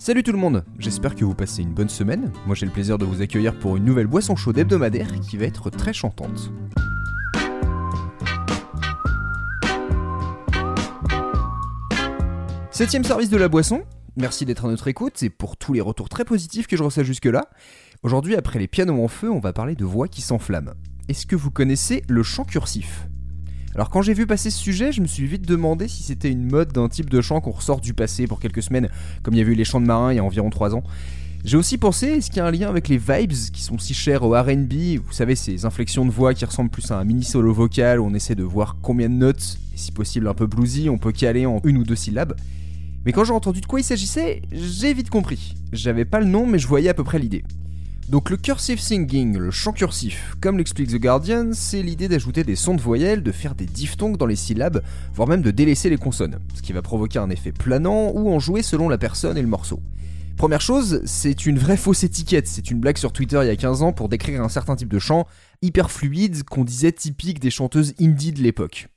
Salut tout le monde, j'espère que vous passez une bonne semaine. Moi j'ai le plaisir de vous accueillir pour une nouvelle boisson chaude hebdomadaire qui va être très chantante. Septième service de la boisson, merci d'être à notre écoute et pour tous les retours très positifs que je reçois jusque-là. Aujourd'hui, après les pianos en feu, on va parler de voix qui s'enflamment. Est-ce que vous connaissez le chant cursif? Alors quand j'ai vu passer ce sujet, je me suis vite demandé si c'était une mode d'un type de chant qu'on ressort du passé pour quelques semaines, comme il y a eu les chants de marins il y a environ 3 ans. J'ai aussi pensé, est-ce qu'il y a un lien avec les vibes qui sont si chers au RB Vous savez, ces inflexions de voix qui ressemblent plus à un mini solo vocal où on essaie de voir combien de notes, et si possible un peu bluesy, on peut caler en une ou deux syllabes. Mais quand j'ai entendu de quoi il s'agissait, j'ai vite compris. J'avais pas le nom, mais je voyais à peu près l'idée. Donc le cursive singing, le chant cursif, comme l'explique The Guardian, c'est l'idée d'ajouter des sons de voyelles, de faire des diphtongues dans les syllabes, voire même de délaisser les consonnes, ce qui va provoquer un effet planant ou en jouer selon la personne et le morceau. Première chose, c'est une vraie fausse étiquette, c'est une blague sur Twitter il y a 15 ans pour décrire un certain type de chant hyper fluide qu'on disait typique des chanteuses indie de l'époque.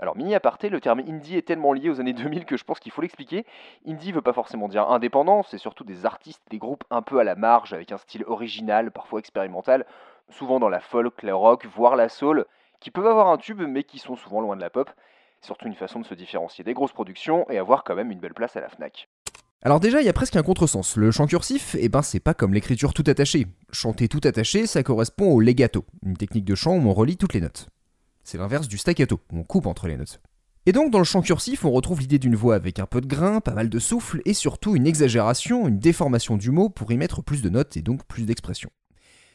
Alors, mini aparté, le terme indie est tellement lié aux années 2000 que je pense qu'il faut l'expliquer. Indie veut pas forcément dire indépendant, c'est surtout des artistes, des groupes un peu à la marge, avec un style original, parfois expérimental, souvent dans la folk, la rock, voire la soul, qui peuvent avoir un tube mais qui sont souvent loin de la pop. Surtout une façon de se différencier des grosses productions et avoir quand même une belle place à la Fnac. Alors déjà, il y a presque un contresens. Le chant cursif, eh ben c'est pas comme l'écriture tout attachée. Chanter tout attaché, ça correspond au legato, une technique de chant où on relie toutes les notes. C'est l'inverse du staccato, on coupe entre les notes. Et donc dans le chant cursif, on retrouve l'idée d'une voix avec un peu de grain, pas mal de souffle, et surtout une exagération, une déformation du mot pour y mettre plus de notes et donc plus d'expression.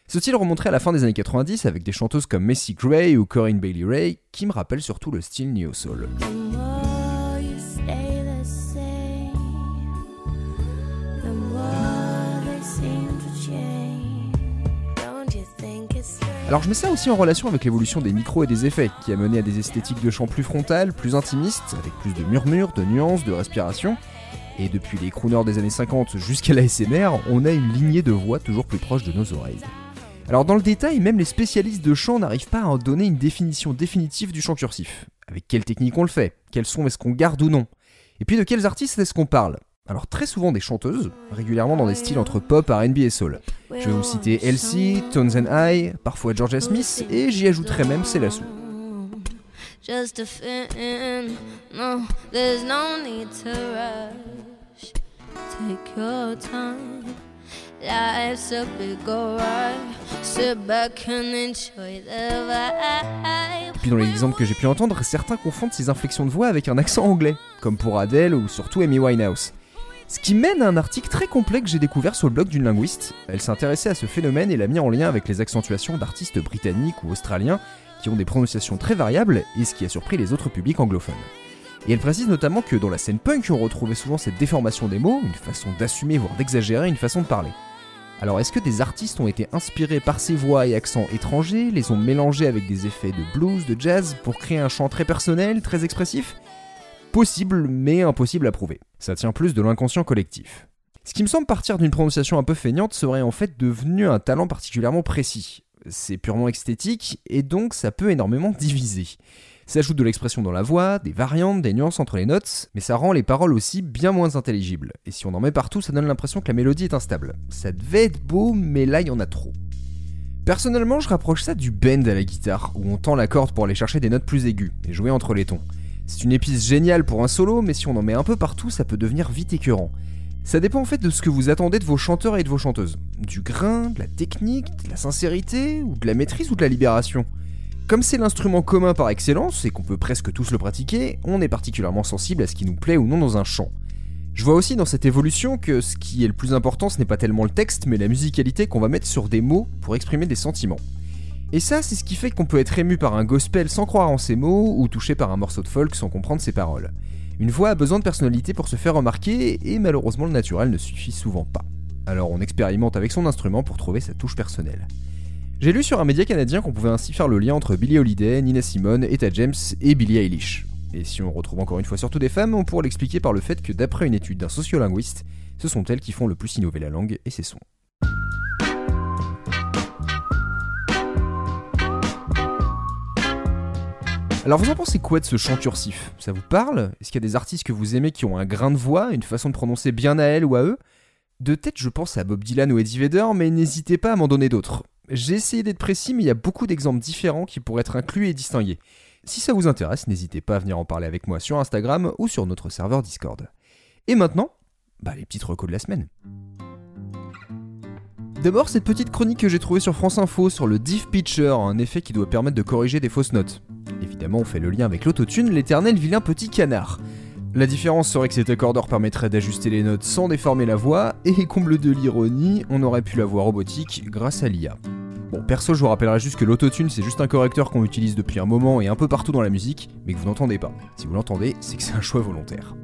Ce style remonterait à la fin des années 90 avec des chanteuses comme Messi Gray ou Corinne Bailey Ray, qui me rappellent surtout le style neo-soul. Alors je mets ça aussi en relation avec l'évolution des micros et des effets, qui a mené à des esthétiques de chant plus frontales, plus intimistes, avec plus de murmures, de nuances, de respiration. Et depuis les crooners des années 50 jusqu'à la SMR, on a une lignée de voix toujours plus proche de nos oreilles. Alors dans le détail, même les spécialistes de chant n'arrivent pas à en donner une définition définitive du chant cursif. Avec quelle technique on le fait? Quels sons est-ce qu'on garde ou non? Et puis de quels artistes est-ce qu'on parle? Alors très souvent des chanteuses, régulièrement dans des styles entre pop, R&B et soul. Je vais vous citer Elsie, Tones and I, parfois Georgia Smith, et j'y ajouterai même Céla Sou. Puis dans les exemples que j'ai pu entendre, certains confondent ces inflexions de voix avec un accent anglais, comme pour Adele ou surtout Amy Winehouse. Ce qui mène à un article très complet que j'ai découvert sur le blog d'une linguiste. Elle s'intéressait à ce phénomène et l'a mis en lien avec les accentuations d'artistes britanniques ou australiens qui ont des prononciations très variables et ce qui a surpris les autres publics anglophones. Et elle précise notamment que dans la scène punk, on retrouvait souvent cette déformation des mots, une façon d'assumer voire d'exagérer une façon de parler. Alors est-ce que des artistes ont été inspirés par ces voix et accents étrangers, les ont mélangés avec des effets de blues, de jazz pour créer un chant très personnel, très expressif? Possible, mais impossible à prouver. Ça tient plus de l'inconscient collectif. Ce qui me semble partir d'une prononciation un peu feignante serait en fait devenu un talent particulièrement précis. C'est purement esthétique et donc ça peut énormément diviser. Ça ajoute de l'expression dans la voix, des variantes, des nuances entre les notes, mais ça rend les paroles aussi bien moins intelligibles. Et si on en met partout, ça donne l'impression que la mélodie est instable. Ça devait être beau, mais là il y en a trop. Personnellement, je rapproche ça du bend à la guitare, où on tend la corde pour aller chercher des notes plus aiguës et jouer entre les tons. C'est une épice géniale pour un solo, mais si on en met un peu partout, ça peut devenir vite écœurant. Ça dépend en fait de ce que vous attendez de vos chanteurs et de vos chanteuses. Du grain, de la technique, de la sincérité, ou de la maîtrise ou de la libération. Comme c'est l'instrument commun par excellence et qu'on peut presque tous le pratiquer, on est particulièrement sensible à ce qui nous plaît ou non dans un chant. Je vois aussi dans cette évolution que ce qui est le plus important, ce n'est pas tellement le texte, mais la musicalité qu'on va mettre sur des mots pour exprimer des sentiments. Et ça, c'est ce qui fait qu'on peut être ému par un gospel sans croire en ses mots, ou touché par un morceau de folk sans comprendre ses paroles. Une voix a besoin de personnalité pour se faire remarquer, et malheureusement le naturel ne suffit souvent pas. Alors on expérimente avec son instrument pour trouver sa touche personnelle. J'ai lu sur un média canadien qu'on pouvait ainsi faire le lien entre Billie Holiday, Nina Simone, Etta James et Billie Eilish. Et si on retrouve encore une fois surtout des femmes, on pourrait l'expliquer par le fait que d'après une étude d'un sociolinguiste, ce sont elles qui font le plus innover la langue et ses sons. Alors vous en pensez quoi de ce chant cursif? Ça vous parle? Est-ce qu'il y a des artistes que vous aimez qui ont un grain de voix, une façon de prononcer bien à elle ou à eux? De tête, je pense à Bob Dylan ou Eddie Vedder, mais n'hésitez pas à m'en donner d'autres. J'ai essayé d'être précis, mais il y a beaucoup d'exemples différents qui pourraient être inclus et distingués. Si ça vous intéresse, n'hésitez pas à venir en parler avec moi sur Instagram ou sur notre serveur Discord. Et maintenant, bah les petites recos de la semaine. D'abord, cette petite chronique que j'ai trouvée sur France Info sur le Diff Pitcher, un effet qui doit permettre de corriger des fausses notes. On fait le lien avec l'autotune, l'éternel vilain petit canard. La différence serait que cet accordeur permettrait d'ajuster les notes sans déformer la voix, et comble de l'ironie, on aurait pu la voix robotique grâce à l'IA. Bon, perso, je vous rappellerai juste que l'autotune, c'est juste un correcteur qu'on utilise depuis un moment et un peu partout dans la musique, mais que vous n'entendez pas. Si vous l'entendez, c'est que c'est un choix volontaire.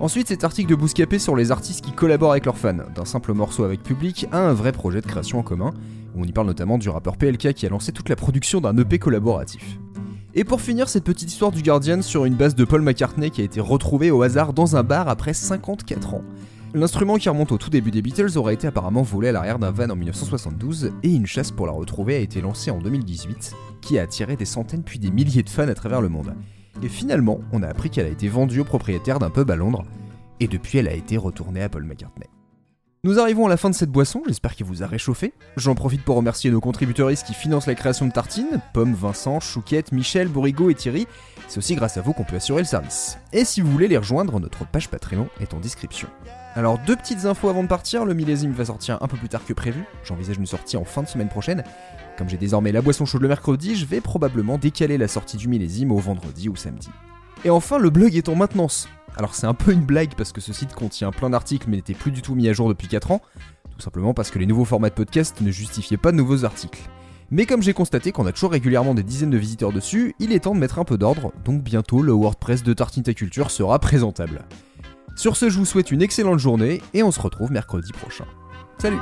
Ensuite, cet article de Bouscapé sur les artistes qui collaborent avec leurs fans, d'un simple morceau avec public à un vrai projet de création en commun, où on y parle notamment du rappeur PLK qui a lancé toute la production d'un EP collaboratif. Et pour finir, cette petite histoire du Guardian sur une base de Paul McCartney qui a été retrouvée au hasard dans un bar après 54 ans. L'instrument qui remonte au tout début des Beatles aurait été apparemment volé à l'arrière d'un van en 1972 et une chasse pour la retrouver a été lancée en 2018 qui a attiré des centaines puis des milliers de fans à travers le monde. Et finalement, on a appris qu'elle a été vendue au propriétaire d'un pub à Londres et depuis elle a été retournée à Paul McCartney. Nous arrivons à la fin de cette boisson, j'espère qu'elle vous a réchauffé. J'en profite pour remercier nos contributeurs qui financent la création de tartines, Pomme, Vincent, Chouquette, Michel, Bourrigo et Thierry. C'est aussi grâce à vous qu'on peut assurer le service. Et si vous voulez les rejoindre, notre page Patreon est en description. Alors deux petites infos avant de partir, le millésime va sortir un peu plus tard que prévu, j'envisage une sortie en fin de semaine prochaine. Comme j'ai désormais la boisson chaude le mercredi, je vais probablement décaler la sortie du millésime au vendredi ou samedi. Et enfin, le blog est en maintenance. Alors c'est un peu une blague parce que ce site contient plein d'articles mais n'était plus du tout mis à jour depuis 4 ans, tout simplement parce que les nouveaux formats de podcast ne justifiaient pas de nouveaux articles. Mais comme j'ai constaté qu'on a toujours régulièrement des dizaines de visiteurs dessus, il est temps de mettre un peu d'ordre, donc bientôt le WordPress de Tartinta Culture sera présentable. Sur ce, je vous souhaite une excellente journée et on se retrouve mercredi prochain. Salut